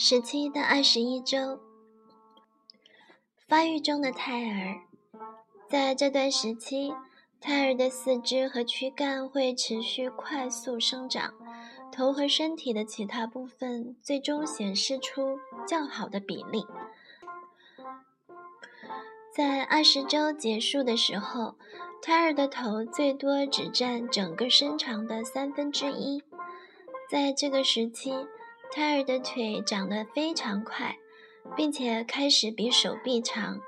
十七到二十一周，发育中的胎儿，在这段时期，胎儿的四肢和躯干会持续快速生长，头和身体的其他部分最终显示出较好的比例。在二十周结束的时候，胎儿的头最多只占整个身长的三分之一。在这个时期，胎儿的腿长得非常快，并且开始比手臂长。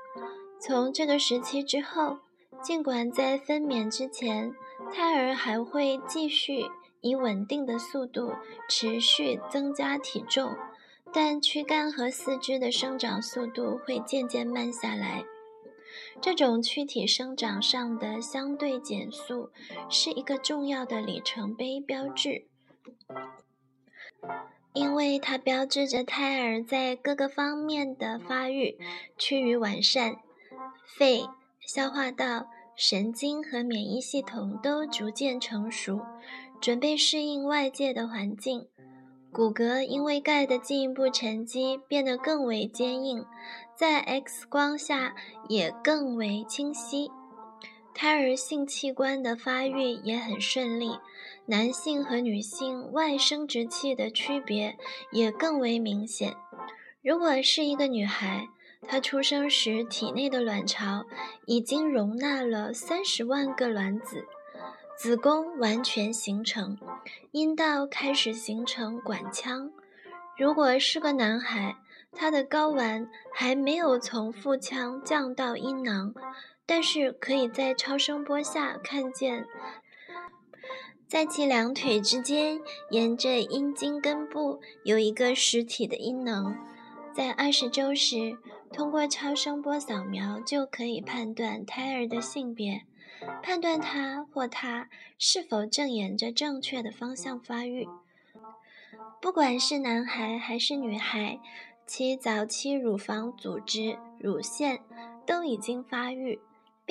从这个时期之后，尽管在分娩之前，胎儿还会继续以稳定的速度持续增加体重，但躯干和四肢的生长速度会渐渐慢下来。这种躯体生长上的相对减速，是一个重要的里程碑标志。因为它标志着胎儿在各个方面的发育趋于完善，肺、消化道、神经和免疫系统都逐渐成熟，准备适应外界的环境。骨骼因为钙的进一步沉积变得更为坚硬，在 X 光下也更为清晰。胎儿性器官的发育也很顺利，男性和女性外生殖器的区别也更为明显。如果是一个女孩，她出生时体内的卵巢已经容纳了三十万个卵子，子宫完全形成，阴道开始形成管腔。如果是个男孩，他的睾丸还没有从腹腔降到阴囊。但是可以在超声波下看见，在其两腿之间，沿着阴茎根部有一个实体的阴囊。在二十周时，通过超声波扫描就可以判断胎儿的性别，判断他或她是否正沿着正确的方向发育。不管是男孩还是女孩，其早期乳房组织、乳腺都已经发育。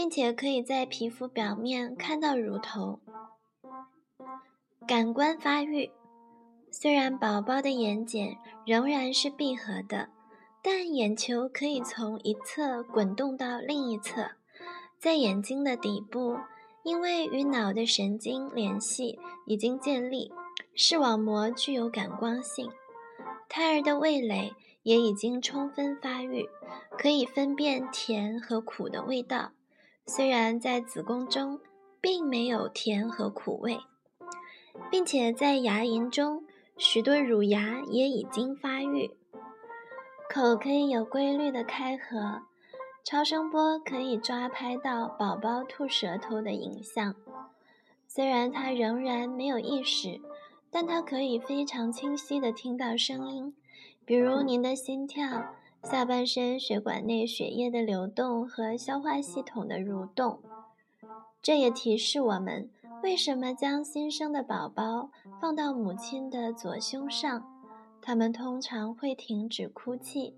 并且可以在皮肤表面看到乳头。感官发育，虽然宝宝的眼睑仍然是闭合的，但眼球可以从一侧滚动到另一侧。在眼睛的底部，因为与脑的神经联系已经建立，视网膜具有感光性。胎儿的味蕾也已经充分发育，可以分辨甜和苦的味道。虽然在子宫中并没有甜和苦味，并且在牙龈中许多乳牙也已经发育，口可以有规律的开合，超声波可以抓拍到宝宝吐舌头的影像。虽然他仍然没有意识，但他可以非常清晰地听到声音，比如您的心跳。下半身血管内血液的流动和消化系统的蠕动，这也提示我们为什么将新生的宝宝放到母亲的左胸上，他们通常会停止哭泣，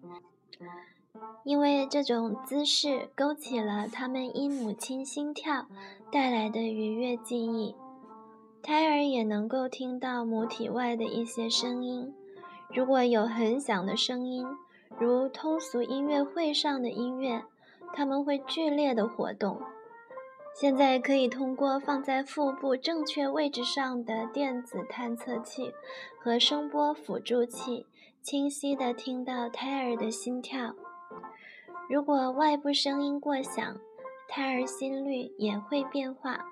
因为这种姿势勾起了他们因母亲心跳带来的愉悦记忆。胎儿也能够听到母体外的一些声音，如果有很响的声音。如通俗音乐会上的音乐，他们会剧烈的活动。现在可以通过放在腹部正确位置上的电子探测器和声波辅助器，清晰地听到胎儿的心跳。如果外部声音过响，胎儿心率也会变化。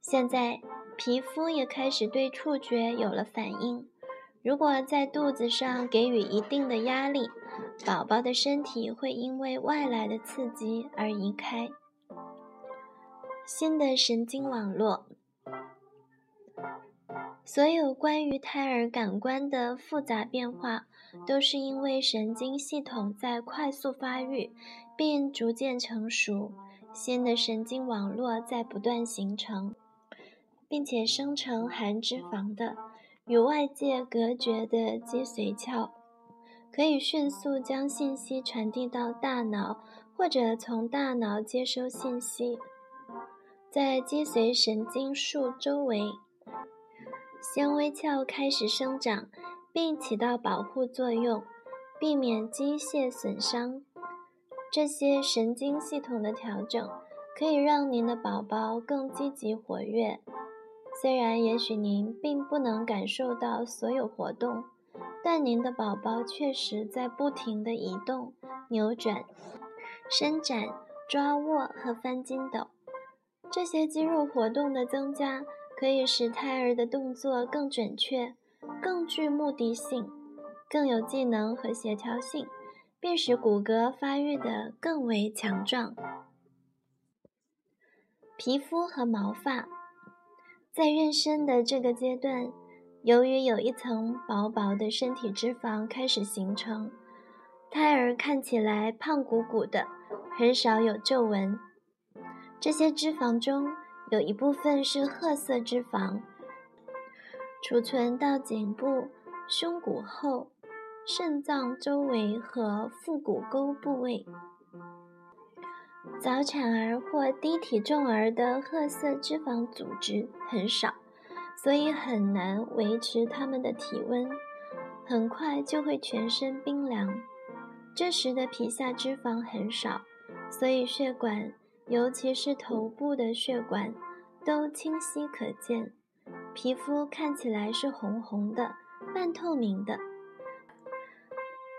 现在，皮肤也开始对触觉有了反应。如果在肚子上给予一定的压力，宝宝的身体会因为外来的刺激而移开。新的神经网络，所有关于胎儿感官的复杂变化，都是因为神经系统在快速发育并逐渐成熟，新的神经网络在不断形成，并且生成含脂肪的。与外界隔绝的脊髓鞘，可以迅速将信息传递到大脑，或者从大脑接收信息。在脊髓神经束周围，纤维鞘开始生长，并起到保护作用。避免机械损伤。这些神经系统的调整可以让您的宝宝更积极活跃。虽然也许您并不能感受到所有活动，但您的宝宝确实在不停地移动、扭转、伸展、抓握和翻筋斗。这些肌肉活动的增加可以使胎儿的动作更准确、更具目的性、更有技能和协调性，并使骨骼发育得更为强壮。皮肤和毛发在妊娠的这个阶段，由于有一层薄薄的身体脂肪开始形成，胎儿看起来胖鼓鼓的，很少有皱纹。这些脂肪中有一部分是褐色脂肪，储存到颈部、胸骨后、肾脏周围和腹股沟部位。早产儿或低体重儿的褐色脂肪组织很少，所以很难维持他们的体温，很快就会全身冰凉。这时的皮下脂肪很少，所以血管。尤其是头部的血管都清晰可见，皮肤看起来是红红的、半透明的。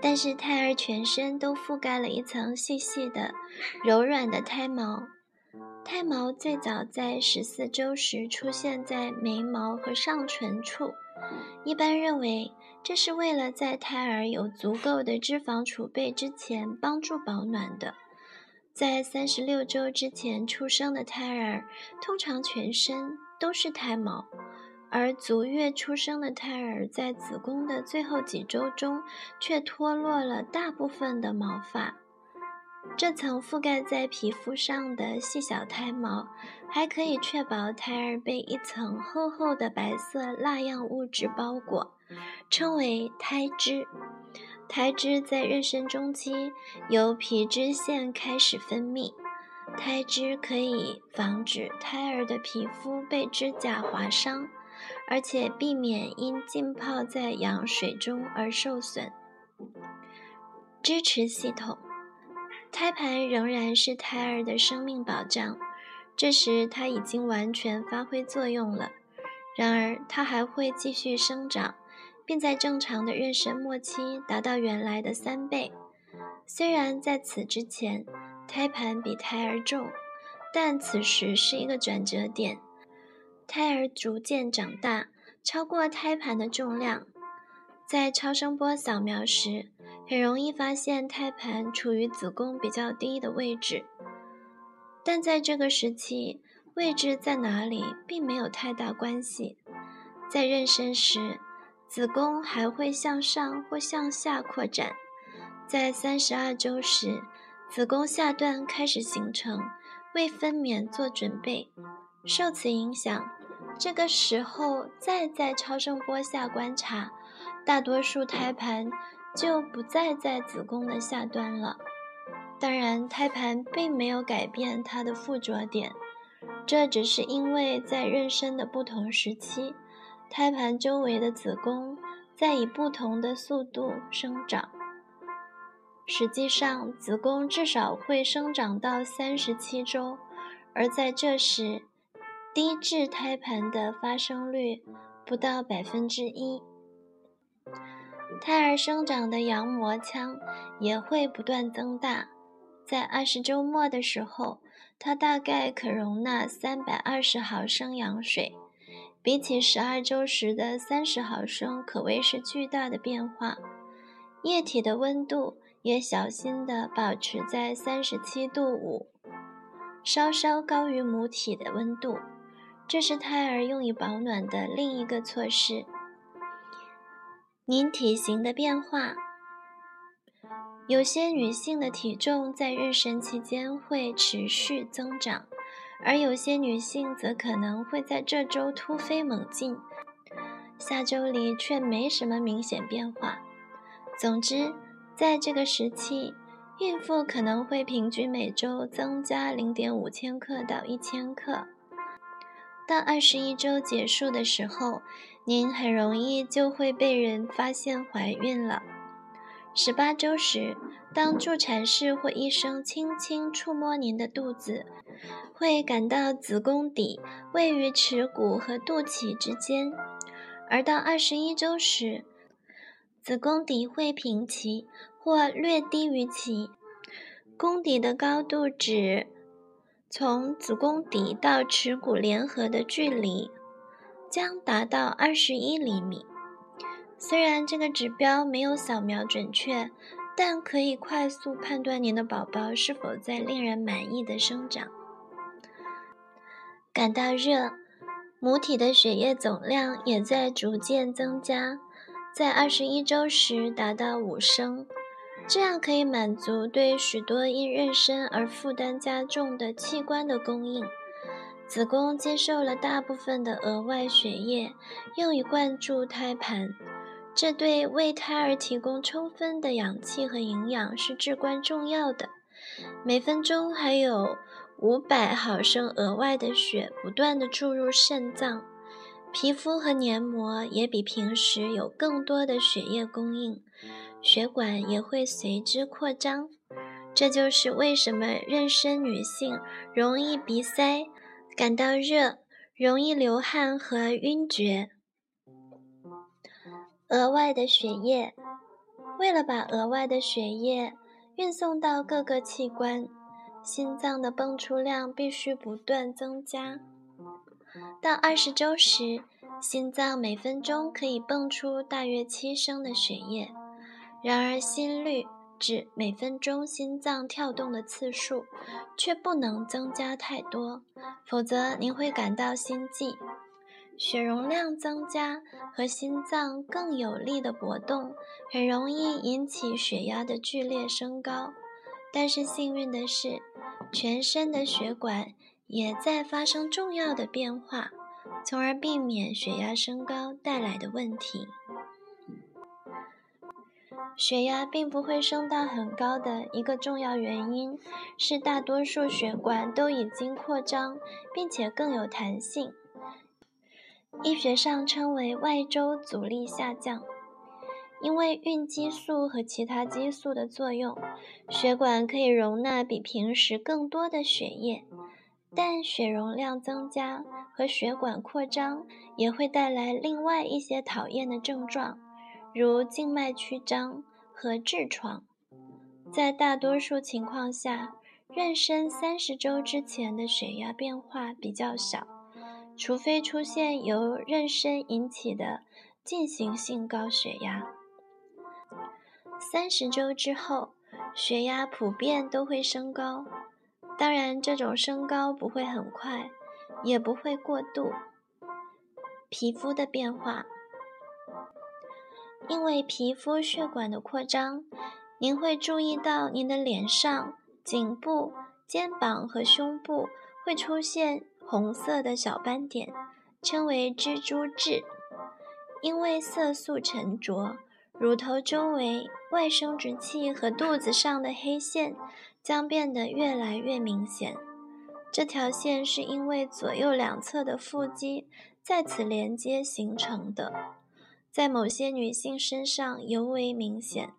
但是胎儿全身都覆盖了一层细细的、柔软的胎毛。胎毛最早在十四周时出现在眉毛和上唇处，一般认为这是为了在胎儿有足够的脂肪储备之前帮助保暖的。在三十六周之前出生的胎儿，通常全身都是胎毛，而足月出生的胎儿在子宫的最后几周中却脱落了大部分的毛发。这层覆盖在皮肤上的细小胎毛，还可以确保胎儿被一层厚厚的白色蜡样物质包裹，称为胎脂。胎脂在妊娠中期由皮脂腺开始分泌，胎脂可以防止胎儿的皮肤被指甲划伤，而且避免因浸泡在羊水中而受损。支持系统，胎盘仍然是胎儿的生命保障，这时它已经完全发挥作用了，然而它还会继续生长。并在正常的妊娠末期达到原来的三倍。虽然在此之前，胎盘比胎儿重，但此时是一个转折点。胎儿逐渐长大，超过胎盘的重量。在超声波扫描时，很容易发现胎盘处于子宫比较低的位置。但在这个时期，位置在哪里并没有太大关系。在妊娠时，子宫还会向上或向下扩展，在三十二周时，子宫下段开始形成，为分娩做准备。受此影响，这个时候再在超声波下观察，大多数胎盘就不再在子宫的下端了。当然，胎盘并没有改变它的附着点，这只是因为在妊娠的不同时期。胎盘周围的子宫在以不同的速度生长。实际上，子宫至少会生长到三十七周，而在这时，低质胎盘的发生率不到百分之一。胎儿生长的羊膜腔也会不断增大，在二十周末的时候，它大概可容纳三百二十毫升羊水。比起十二周时的三十毫升，可谓是巨大的变化。液体的温度也小心地保持在三十七度五，稍稍高于母体的温度。这是胎儿用以保暖的另一个措施。您体型的变化，有些女性的体重在妊娠期间会持续增长。而有些女性则可能会在这周突飞猛进，下周里却没什么明显变化。总之，在这个时期，孕妇可能会平均每周增加零点五千克到一千克。到二十一周结束的时候，您很容易就会被人发现怀孕了。十八周时，当助产士或医生轻轻触摸您的肚子，会感到子宫底位于耻骨和肚脐之间；而到二十一周时，子宫底会平齐或略低于其。宫底的高度指从子宫底到耻骨联合的距离。将达到二十一厘米。虽然这个指标没有扫描准确，但可以快速判断您的宝宝是否在令人满意的生长。感到热，母体的血液总量也在逐渐增加，在二十一周时达到五升，这样可以满足对许多因妊娠而负担加重的器官的供应。子宫接受了大部分的额外血液，用于灌注胎盘，这对为胎儿提供充分的氧气和营养是至关重要的。每分钟还有五百毫升额外的血不断地注入肾脏，皮肤和黏膜也比平时有更多的血液供应，血管也会随之扩张。这就是为什么妊娠女性容易鼻塞。感到热，容易流汗和晕厥。额外的血液，为了把额外的血液运送到各个器官，心脏的泵出量必须不断增加。到二十周时，心脏每分钟可以泵出大约七升的血液。然而，心率。指每分钟心脏跳动的次数，却不能增加太多，否则您会感到心悸。血容量增加和心脏更有力的搏动，很容易引起血压的剧烈升高。但是幸运的是，全身的血管也在发生重要的变化，从而避免血压升高带来的问题。血压并不会升到很高的一个重要原因是，大多数血管都已经扩张，并且更有弹性。医学上称为外周阻力下降。因为孕激素和其他激素的作用，血管可以容纳比平时更多的血液，但血容量增加和血管扩张也会带来另外一些讨厌的症状。如静脉曲张和痔疮，在大多数情况下，妊娠三十周之前的血压变化比较小，除非出现由妊娠引起的进行性高血压。三十周之后，血压普遍都会升高，当然，这种升高不会很快，也不会过度。皮肤的变化。因为皮肤血管的扩张，您会注意到您的脸上、颈部、肩膀和胸部会出现红色的小斑点，称为蜘蛛痣。因为色素沉着，乳头周围、外生殖器和肚子上的黑线将变得越来越明显。这条线是因为左右两侧的腹肌在此连接形成的。在某些女性身上尤为明显，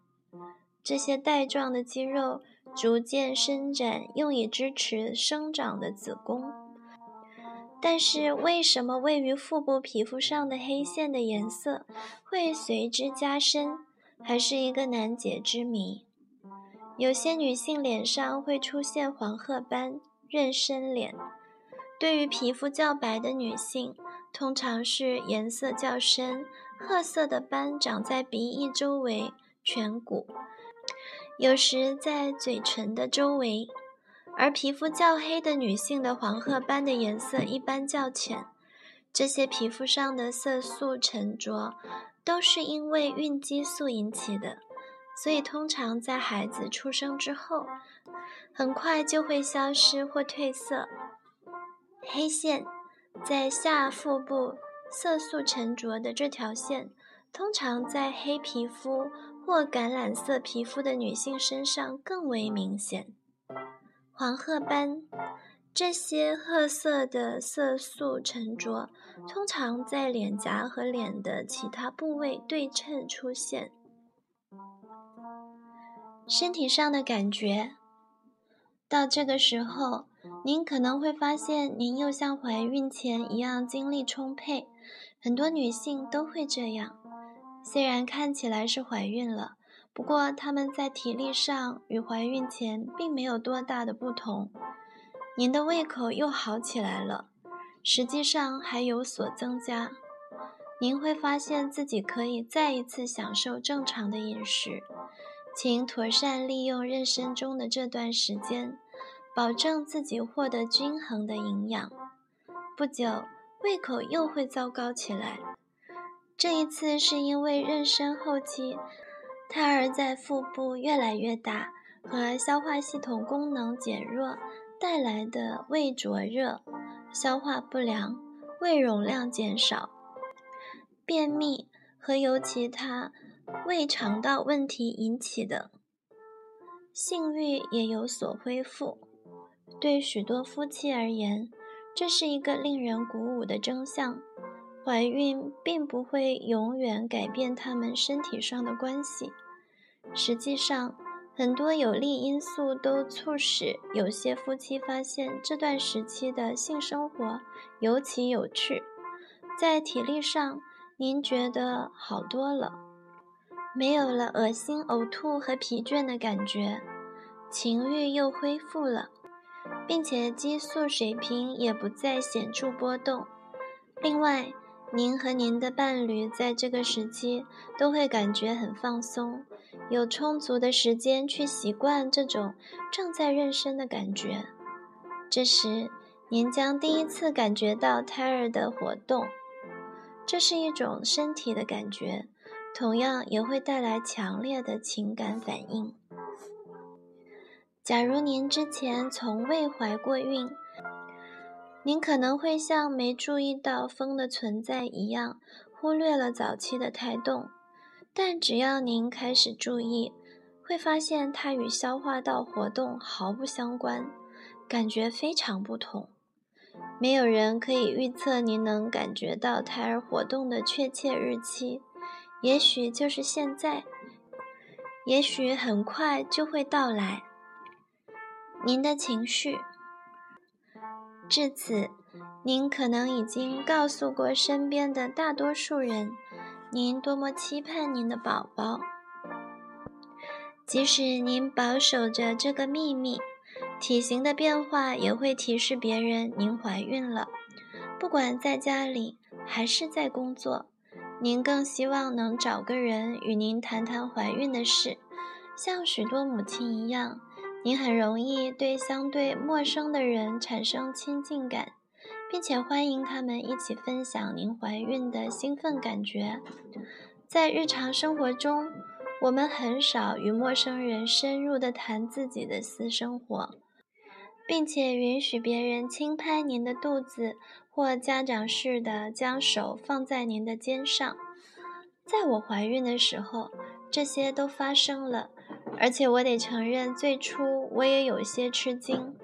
这些带状的肌肉逐渐伸展，用以支持生长的子宫。但是，为什么位于腹部皮肤上的黑线的颜色会随之加深，还是一个难解之谜。有些女性脸上会出现黄褐斑、妊娠脸；对于皮肤较白的女性，通常是颜色较深。褐色的斑长在鼻翼周围、颧骨，有时在嘴唇的周围。而皮肤较黑的女性的黄褐斑的颜色一般较浅。这些皮肤上的色素沉着都是因为孕激素引起的，所以通常在孩子出生之后，很快就会消失或褪色。黑线在下腹部。色素沉着的这条线，通常在黑皮肤或橄榄色皮肤的女性身上更为明显。黄褐斑，这些褐色的色素沉着，通常在脸颊和脸的其他部位对称出现。身体上的感觉。到这个时候，您可能会发现您又像怀孕前一样精力充沛。很多女性都会这样，虽然看起来是怀孕了，不过她们在体力上与怀孕前并没有多大的不同。您的胃口又好起来了，实际上还有所增加。您会发现自己可以再一次享受正常的饮食。请妥善利用妊娠中的这段时间，保证自己获得均衡的营养。不久，胃口又会糟糕起来。这一次是因为妊娠后期，胎儿在腹部越来越大和消化系统功能减弱带来的胃灼热、消化不良、胃容量减少。便秘和由其他胃肠道问题引起的性欲也有所恢复。对许多夫妻而言，这是一个令人鼓舞的真相。怀孕并不会永远改变他们身体上的关系。实际上，很多有利因素都促使有些夫妻发现这段时期的性生活尤其有趣。在体力上，您觉得好多了，没有了恶心、呕吐和疲倦的感觉，情欲又恢复了，并且激素水平也不再显著波动。另外，您和您的伴侣在这个时期都会感觉很放松，有充足的时间去习惯这种正在妊娠的感觉。这时，您将第一次感觉到胎儿的活动。这是一种身体的感觉，同样也会带来强烈的情感反应。假如您之前从未怀过孕，您可能会像没注意到风的存在一样，忽略了早期的胎动。但只要您开始注意，会发现它与消化道活动毫不相关，感觉非常不同。没有人可以预测您能感觉到胎儿活动的确切日期，也许就是现在，也许很快就会到来。您的情绪，至此，您可能已经告诉过身边的大多数人，您多么期盼您的宝宝。即使您保守着这个秘密。体型的变化也会提示别人您怀孕了。不管在家里还是在工作，您更希望能找个人与您谈谈怀孕的事。像许多母亲一样，您很容易对相对陌生的人产生亲近感，并且欢迎他们一起分享您怀孕的兴奋感觉。在日常生活中，我们很少与陌生人深入地谈自己的私生活。并且允许别人轻拍您的肚子，或家长式的将手放在您的肩上。在我怀孕的时候，这些都发生了，而且我得承认，最初我也有些吃惊。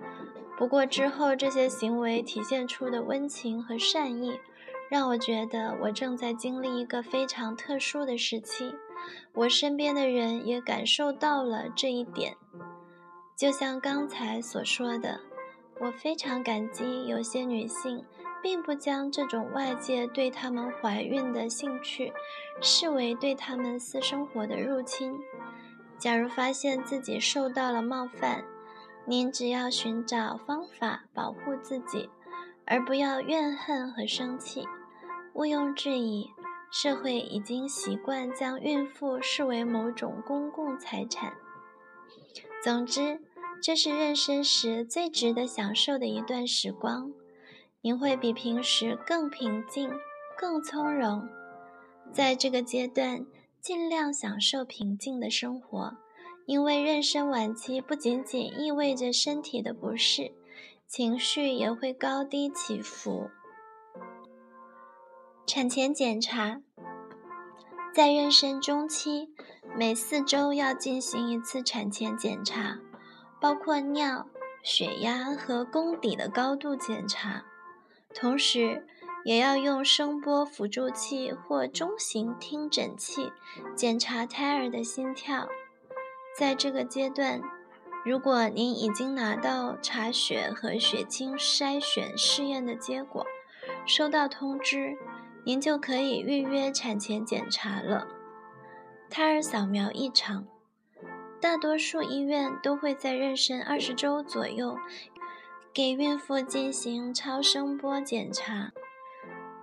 不过之后，这些行为体现出的温情和善意，让我觉得我正在经历一个非常特殊的时期。我身边的人也感受到了这一点。就像刚才所说的，我非常感激有些女性并不将这种外界对她们怀孕的兴趣视为对她们私生活的入侵。假如发现自己受到了冒犯，您只要寻找方法保护自己，而不要怨恨和生气。毋庸置疑，社会已经习惯将孕妇视为某种公共财产。总之，这是妊娠时最值得享受的一段时光。您会比平时更平静、更从容。在这个阶段，尽量享受平静的生活，因为妊娠晚期不仅仅意味着身体的不适，情绪也会高低起伏。产前检查，在妊娠中期。每四周要进行一次产前检查，包括尿、血压和宫底的高度检查，同时也要用声波辅助器或中型听诊器检查胎儿的心跳。在这个阶段，如果您已经拿到查血和血清筛选试验的结果，收到通知，您就可以预约产前检查了。胎儿扫描异常，大多数医院都会在妊娠二十周左右给孕妇进行超声波检查。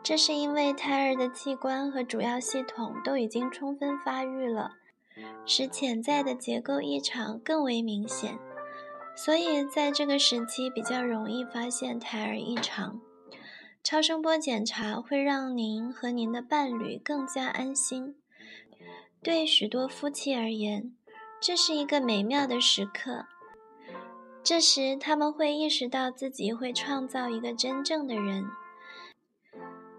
这是因为胎儿的器官和主要系统都已经充分发育了，使潜在的结构异常更为明显，所以在这个时期比较容易发现胎儿异常。超声波检查会让您和您的伴侣更加安心。对许多夫妻而言，这是一个美妙的时刻。这时他们会意识到自己会创造一个真正的人。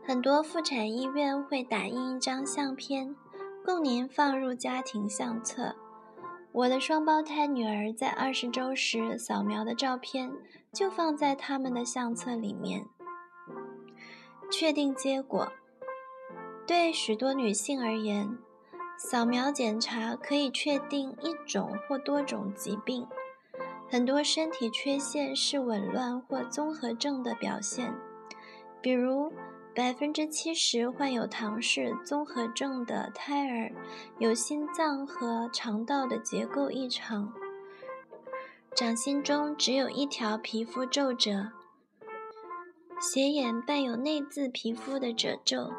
很多妇产医院会打印一张相片，供您放入家庭相册。我的双胞胎女儿在二十周时扫描的照片就放在他们的相册里面。确定结果，对许多女性而言，扫描检查可以确定一种或多种疾病。很多身体缺陷是紊乱或综合症的表现，比如。百分之七十患有唐氏综合症的胎儿有心脏和肠道的结构异常，掌心中只有一条皮肤皱褶，斜眼伴有内眦皮肤的褶皱，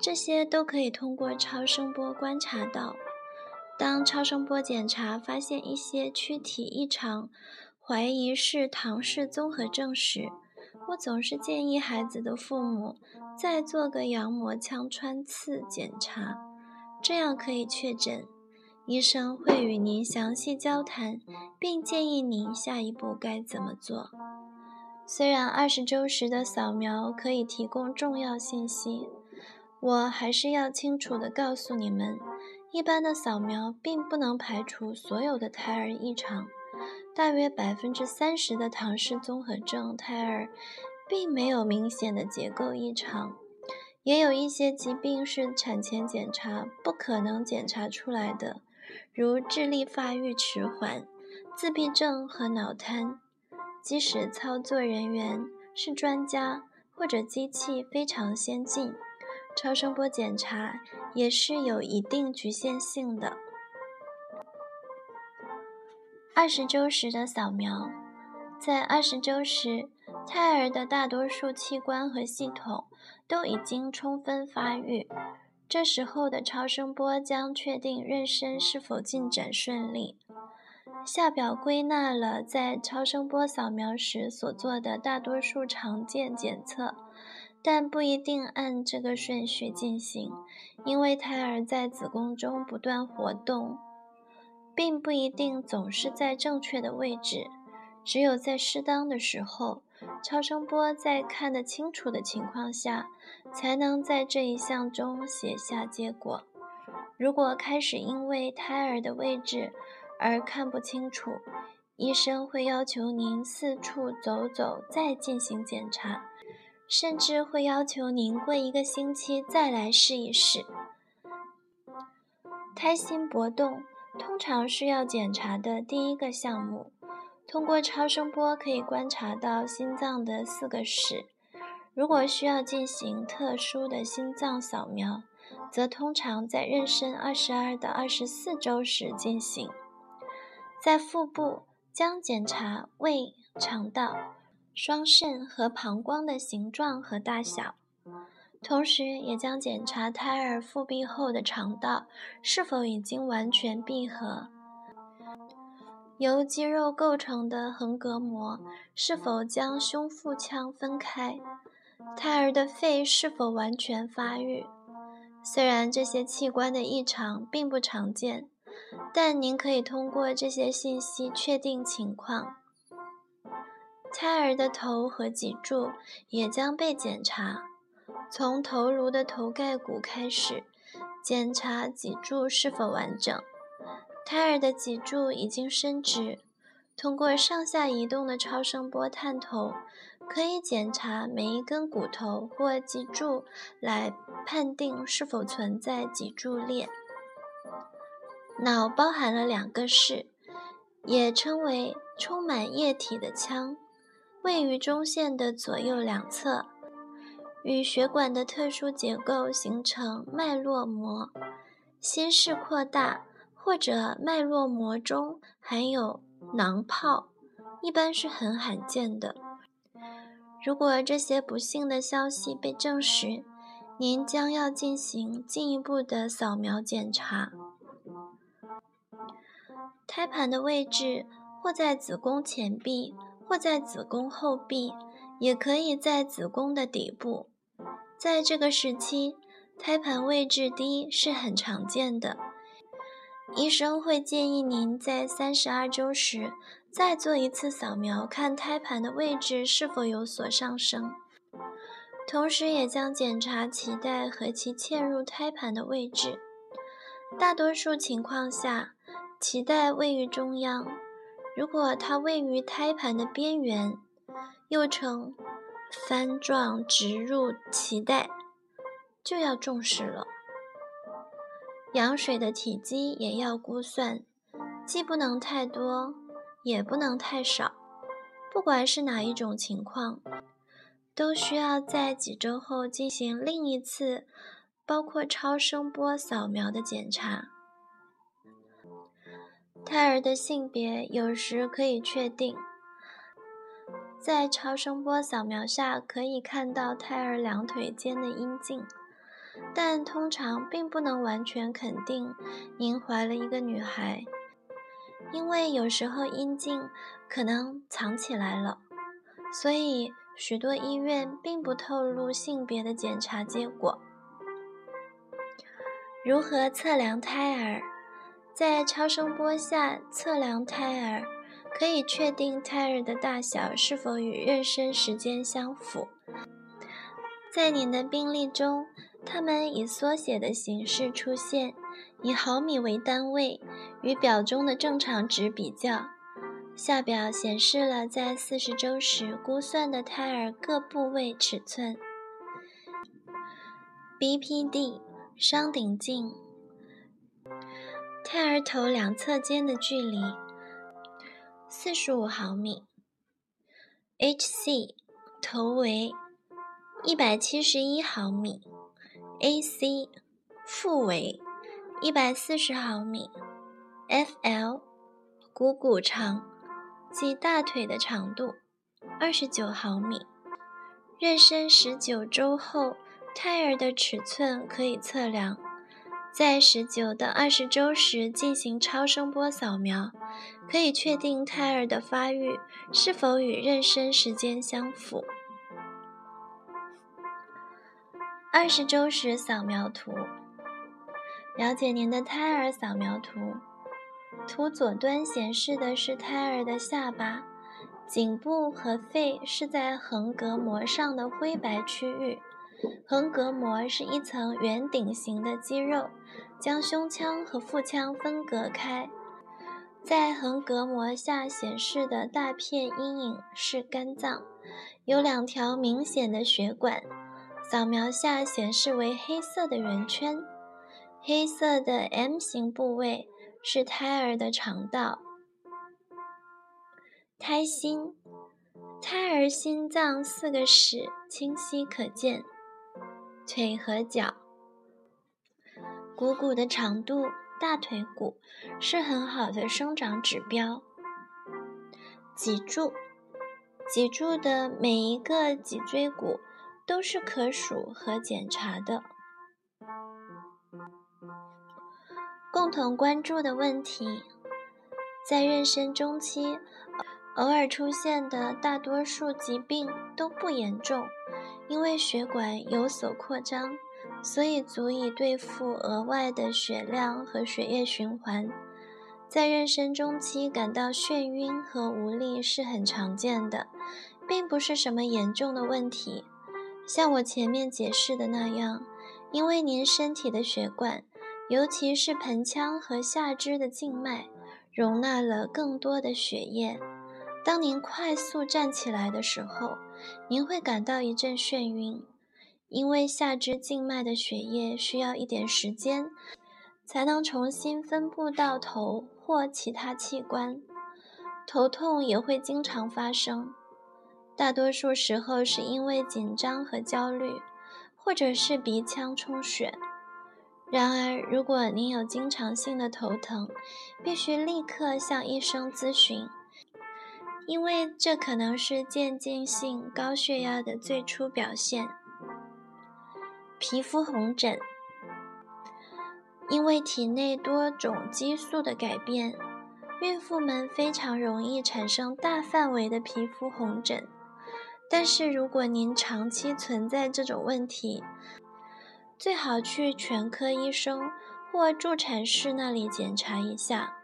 这些都可以通过超声波观察到。当超声波检查发现一些躯体异常，怀疑是唐氏综合症时，我总是建议孩子的父母再做个羊膜腔穿刺检查，这样可以确诊。医生会与您详细交谈，并建议您下一步该怎么做。虽然二十周时的扫描可以提供重要信息，我还是要清楚地告诉你们，一般的扫描并不能排除所有的胎儿异常。大约百分之三十的唐氏综合症胎儿并没有明显的结构异常，也有一些疾病是产前检查不可能检查出来的，如智力发育迟缓、自闭症和脑瘫。即使操作人员是专家或者机器非常先进，超声波检查也是有一定局限性的。二十周时的扫描，在二十周时，胎儿的大多数器官和系统都已经充分发育。这时候的超声波将确定妊娠是否进展顺利。下表归纳了在超声波扫描时所做的大多数常见检测，但不一定按这个顺序进行，因为胎儿在子宫中不断活动。并不一定总是在正确的位置，只有在适当的时候，超声波在看得清楚的情况下，才能在这一项中写下结果。如果开始因为胎儿的位置而看不清楚，医生会要求您四处走走再进行检查，甚至会要求您过一个星期再来试一试。胎心搏动。通常是要检查的第一个项目。通过超声波可以观察到心脏的四个室。如果需要进行特殊的心脏扫描，则通常在妊娠二十二到二十四周时进行。在腹部将检查胃、肠道、双肾和膀胱的形状和大小。同时，也将检查胎儿腹壁后的肠道是否已经完全闭合，由肌肉构成的横膈膜是否将胸腹腔分开，胎儿的肺是否完全发育。虽然这些器官的异常并不常见，但您可以通过这些信息确定情况。胎儿的头和脊柱也将被检查。从头颅的头盖骨开始，检查脊柱是否完整。胎儿的脊柱已经伸直，通过上下移动的超声波探头，可以检查每一根骨头或脊柱，来判定是否存在脊柱裂。脑包含了两个室，也称为充满液体的腔，位于中线的左右两侧，与血管的特殊结构形成脉络膜。心室扩大或者脉络膜中含有囊泡，一般是很罕见的。如果这些不幸的消息被证实，您将要进行进一步的扫描检查。胎盘的位置或在子宫前壁，或在子宫后壁，也可以在子宫的底部。在这个时期，胎盘位置低是很常见的。医生会建议您在三十二周时再做一次扫描，看胎盘的位置是否有所上升。同时，也将检查脐带和其嵌入胎盘的位置。大多数情况下，脐带位于中央。如果它位于胎盘的边缘，又称帆状植入脐带，就要重视了。羊水的体积也要估算，既不能太多，也不能太少。不管是哪一种情况。都需要在几周后进行另一次，包括超声波扫描的检查。胎儿的性别有时可以确定，在超声波扫描下可以看到胎儿两腿间的阴茎，但通常并不能完全肯定您怀了一个女孩，因为有时候阴茎可能藏起来了，所以。许多医院并不透露性别的检查结果。如何测量胎儿？在超声波下测量胎儿，可以确定胎儿的大小是否与妊娠时间相符。在您的病历中，它们以缩写的形式出现，以毫米为单位，与表中的正常值比较。下表显示了在四十周时估算的胎儿各部位尺寸。：BPD 商顶径，胎儿头两侧间的距离四十五毫米。；HC 头围一百七十一毫米；AC 腹围一百四十毫米；FL 股骨长。即大腿的长度，二十九毫米。妊娠十九周后，胎儿的尺寸可以测量。在十九到二十周时进行超声波扫描，可以确定胎儿的发育是否与妊娠时间相符。二十周时扫描图，了解您的胎儿扫描图。图左端显示的是胎儿的下巴、颈部和肺是在横膈膜上的灰白区域。横膈膜是一层圆顶形的肌肉，将胸腔和腹腔分隔开。在横膈膜下显示的大片阴影是肝脏，有两条明显的血管。扫描下显示为黑色的圆圈，黑色的 M 型部位。是胎儿的肠道，胎心，胎儿心脏四个室清晰可见，腿和脚，股骨的长度，大腿骨是很好的生长指标。脊柱，脊柱的每一个脊椎骨都是可数和检查的。共同关注的问题，在妊娠中期，偶尔出现的大多数疾病都不严重，因为血管有所扩张，所以足以对付额外的血量和血液循环。在妊娠中期感到眩晕和无力是很常见的，并不是什么严重的问题。像我前面解释的那样，因为您身体的血管。尤其是盆腔和下肢的静脉容纳了更多的血液。当您快速站起来的时候，您会感到一阵眩晕，因为下肢静脉的血液需要一点时间才能重新分布到头或其他器官。头痛也会经常发生，大多数时候是因为紧张和焦虑，或者是鼻腔充血。然而，如果您有经常性的头疼，必须立刻向医生咨询，因为这可能是渐进性高血压的最初表现。皮肤红疹。因为体内多种激素的改变，孕妇们非常容易产生大范围的皮肤红疹。但是如果您长期存在这种问题，最好去全科医生或助产士那里检查一下。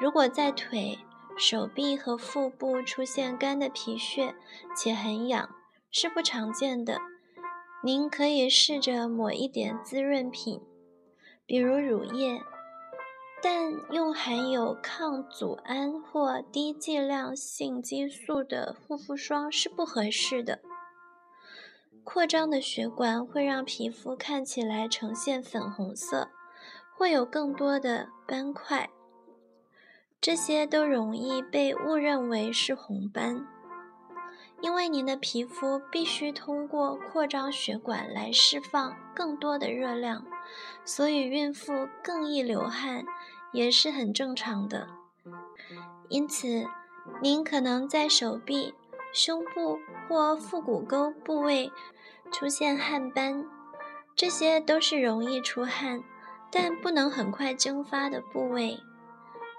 如果在腿、手臂和腹部出现干的皮屑且很痒，是不常见的，您可以试着抹一点滋润品。比如乳液，但用含有抗组胺或低剂量性激素的护肤霜是不合适的。扩张的血管会让皮肤看起来呈现粉红色，会有更多的斑块，这些都容易被误认为是红斑。因为您的皮肤必须通过扩张血管来释放更多的热量，所以孕妇更易流汗也是很正常的。因此，您可能在手臂、胸部或腹股沟部位出现汗斑，这些都是容易出汗但不能很快蒸发的部位。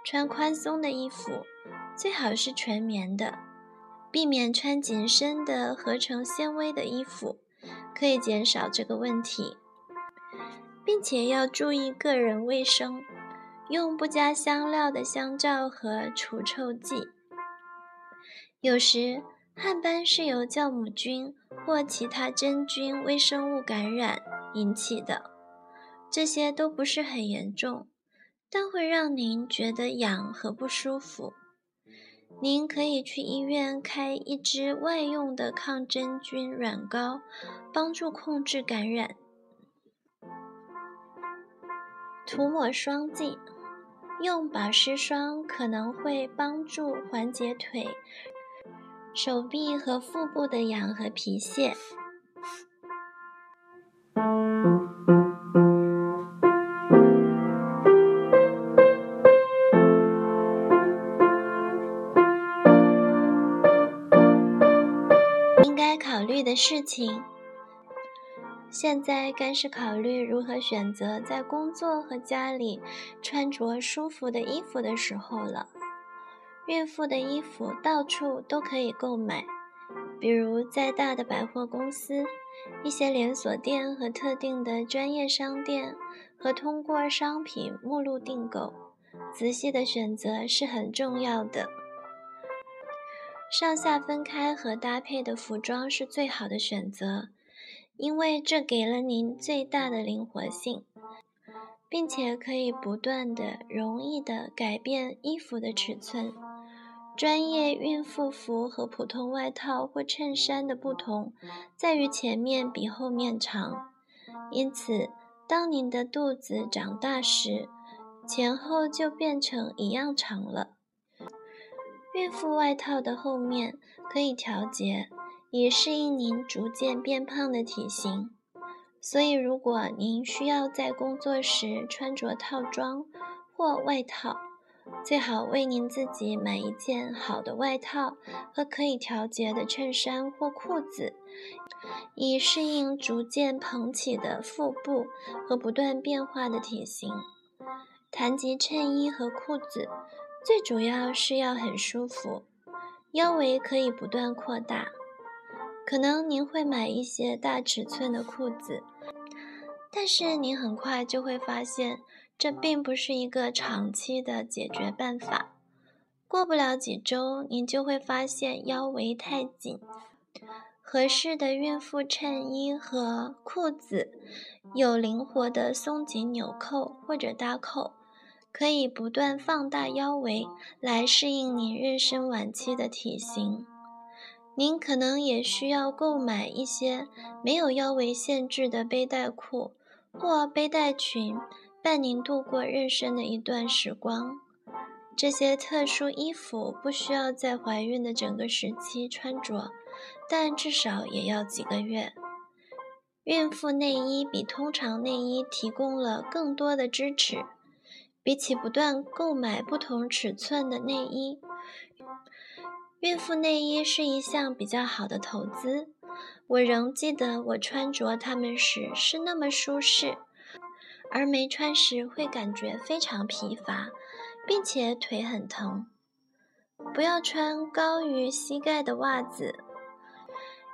穿宽松的衣服，最好是全棉的。避免穿紧身的合成纤维的衣服，可以减少这个问题，并且要注意个人卫生，用不加香料的香皂和除臭剂。有时汗斑是由酵母菌或其他真菌微生物感染引起的，这些都不是很严重，但会让您觉得痒和不舒服。您可以去医院开一支外用的抗真菌软膏，帮助控制感染。涂抹霜剂，用保湿霜可能会帮助缓解腿、手臂和腹部的痒和皮屑。应该考虑的事情，现在该是考虑如何选择在工作和家里穿着舒服的衣服的时候了。孕妇的衣服到处都可以购买，比如在大的百货公司、一些连锁店和特定的专业商店，和通过商品目录订购。仔细的选择是很重要的。上下分开和搭配的服装是最好的选择，因为这给了您最大的灵活性，并且可以不断的、容易的改变衣服的尺寸。专业孕妇服和普通外套或衬衫的不同在于前面比后面长，因此当您的肚子长大时，前后就变成一样长了。孕妇外套的后面可以调节，以适应您逐渐变胖的体型。所以，如果您需要在工作时穿着套装或外套，最好为您自己买一件好的外套和可以调节的衬衫或裤子，以适应逐渐膨起的腹部和不断变化的体型。谈及衬衣和裤子。最主要是要很舒服，腰围可以不断扩大。可能您会买一些大尺寸的裤子，但是您很快就会发现，这并不是一个长期的解决办法。过不了几周，您就会发现腰围太紧。合适的孕妇衬衣和裤子有灵活的松紧纽扣或者搭扣。可以不断放大腰围来适应您妊娠晚期的体型。您可能也需要购买一些没有腰围限制的背带裤或背带裙，伴您度过妊娠的一段时光。这些特殊衣服不需要在怀孕的整个时期穿着，但至少也要几个月。孕妇内衣比通常内衣提供了更多的支持，比起不断购买不同尺寸的内衣，孕妇内衣是一项比较好的投资。我仍记得我穿着它们时是那么舒适，而没穿时会感觉非常疲乏。并且腿很疼，不要穿高于膝盖的袜子，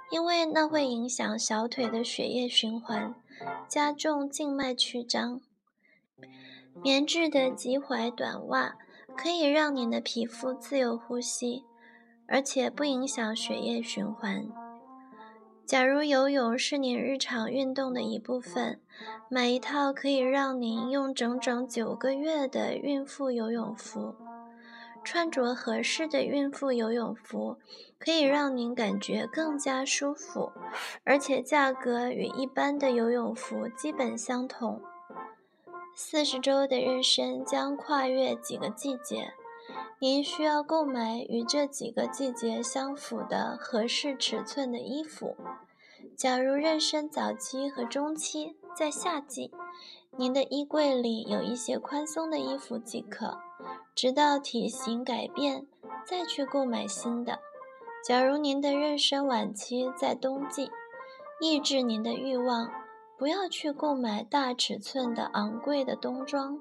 因为那会影响小腿的血液循环，加重静脉曲张。棉质的及踝短袜可以让你的皮肤自由呼吸，而且不影响血液循环。假如游泳是您日常运动的一部分，买一套可以让您用整整九个月的孕妇游泳服。穿着合适的孕妇游泳服可以让您感觉更加舒服，而且价格与一般的游泳服基本相同。四十周的妊娠将跨越几个季节，您需要购买与这几个季节相符的合适尺寸的衣服。假如妊娠早期和中期在夏季，您的衣柜里有一些宽松的衣服即可，直到体型改变再去购买新的。假如您的妊娠晚期在冬季，抑制您的欲望，不要去购买大尺寸的昂贵的冬装，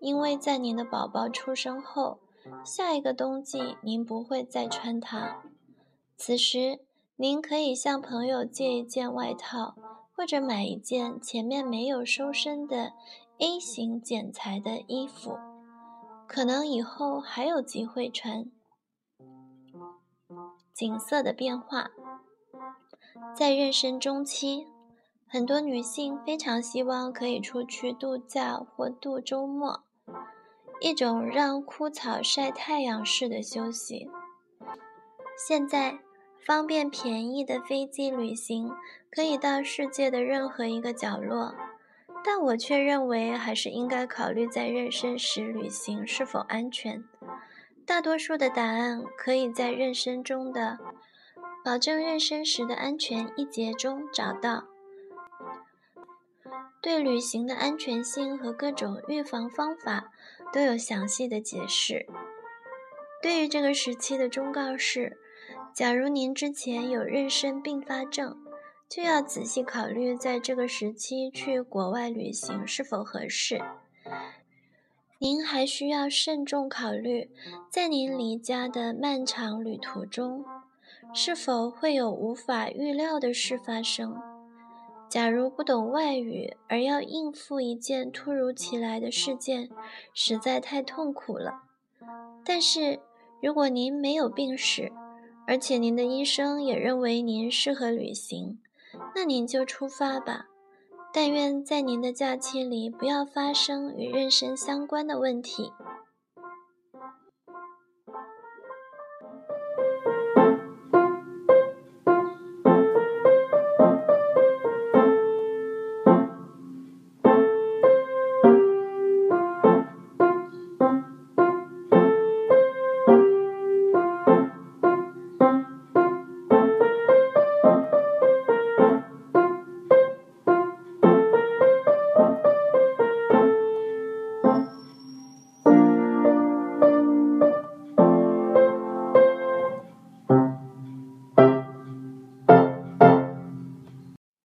因为在您的宝宝出生后，下一个冬季您不会再穿它。此时。您可以向朋友借一件外套，或者买一件前面没有收身的 A 型剪裁的衣服，可能以后还有机会穿。景色的变化，在妊娠中期，很多女性非常希望可以出去度假或度周末，一种让枯草晒太阳式的休息。现在。方便便宜的飞机旅行可以到世界的任何一个角落，但我却认为还是应该考虑在妊娠时旅行是否安全。大多数的答案可以在妊娠中的“保证妊娠时的安全”一节中找到。对旅行的安全性和各种预防方法都有详细的解释。对于这个时期的忠告是。假如您之前有妊娠并发症，就要仔细考虑在这个时期去国外旅行是否合适。您还需要慎重考虑，在您离家的漫长旅途中，是否会有无法预料的事发生。假如不懂外语而要应付一件突如其来的事件，实在太痛苦了。但是如果您没有病史，而且您的医生也认为您适合旅行，那您就出发吧。但愿在您的假期里不要发生与妊娠相关的问题。